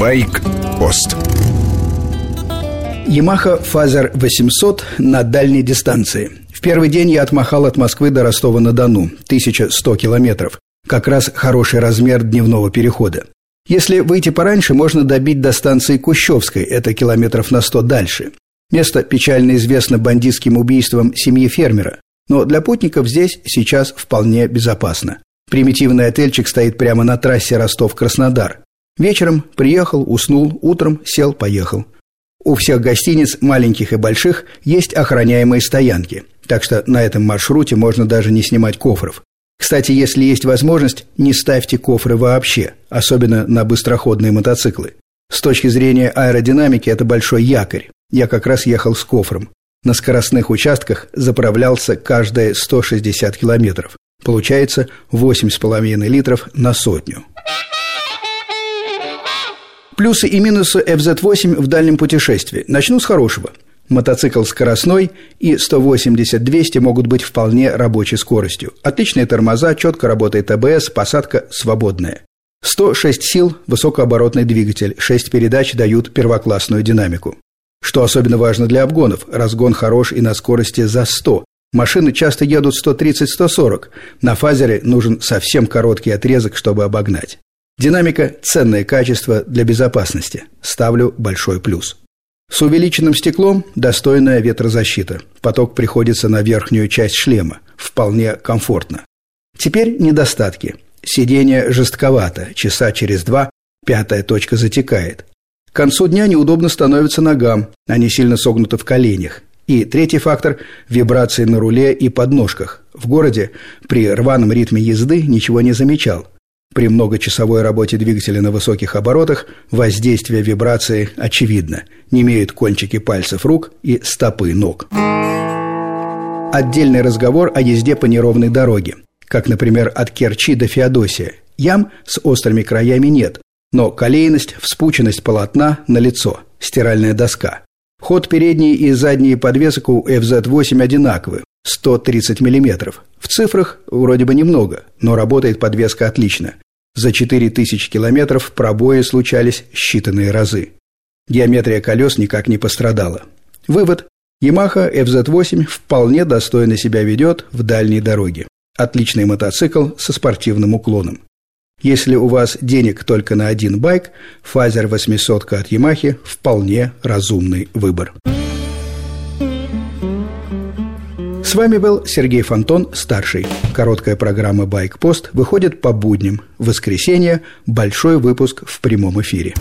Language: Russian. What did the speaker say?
Байк-пост Yamaha Fazer 800 на дальней дистанции. В первый день я отмахал от Москвы до Ростова-на-Дону, 1100 километров. Как раз хороший размер дневного перехода. Если выйти пораньше, можно добить до станции Кущевской, это километров на 100 дальше. Место печально известно бандитским убийством семьи фермера, но для путников здесь сейчас вполне безопасно. Примитивный отельчик стоит прямо на трассе Ростов-Краснодар. Вечером приехал, уснул, утром сел, поехал. У всех гостиниц, маленьких и больших, есть охраняемые стоянки, так что на этом маршруте можно даже не снимать кофров. Кстати, если есть возможность, не ставьте кофры вообще, особенно на быстроходные мотоциклы. С точки зрения аэродинамики это большой якорь. Я как раз ехал с кофром. На скоростных участках заправлялся каждые 160 километров. Получается 8,5 литров на сотню. Плюсы и минусы FZ8 в дальнем путешествии. Начну с хорошего – Мотоцикл скоростной и 180-200 могут быть вполне рабочей скоростью. Отличные тормоза, четко работает АБС, посадка свободная. 106 сил, высокооборотный двигатель, 6 передач дают первоклассную динамику. Что особенно важно для обгонов, разгон хорош и на скорости за 100. Машины часто едут 130-140. На фазере нужен совсем короткий отрезок, чтобы обогнать. Динамика – ценное качество для безопасности. Ставлю большой плюс. С увеличенным стеклом достойная ветрозащита. Поток приходится на верхнюю часть шлема. Вполне комфортно. Теперь недостатки. Сиденье жестковато, часа через два пятая точка затекает. К концу дня неудобно становится ногам, они сильно согнуты в коленях. И третий фактор – вибрации на руле и подножках. В городе при рваном ритме езды ничего не замечал. При многочасовой работе двигателя на высоких оборотах воздействие вибрации очевидно. Не имеют кончики пальцев рук и стопы ног. Отдельный разговор о езде по неровной дороге, как, например, от Керчи до Феодосия. Ям с острыми краями нет, но колейность, вспученность полотна на лицо, стиральная доска. Ход передней и задней подвесок у FZ8 одинаковы, 130 мм. В цифрах вроде бы немного, но работает подвеска отлично. За 4000 километров пробои случались считанные разы. Геометрия колес никак не пострадала. Вывод. Yamaha FZ8 вполне достойно себя ведет в дальней дороге. Отличный мотоцикл со спортивным уклоном. Если у вас денег только на один байк, Фазер 800 от Yamaha вполне разумный выбор. С вами был Сергей Фонтон, старший. Короткая программа «Байкпост» выходит по будням. В воскресенье – большой выпуск в прямом эфире.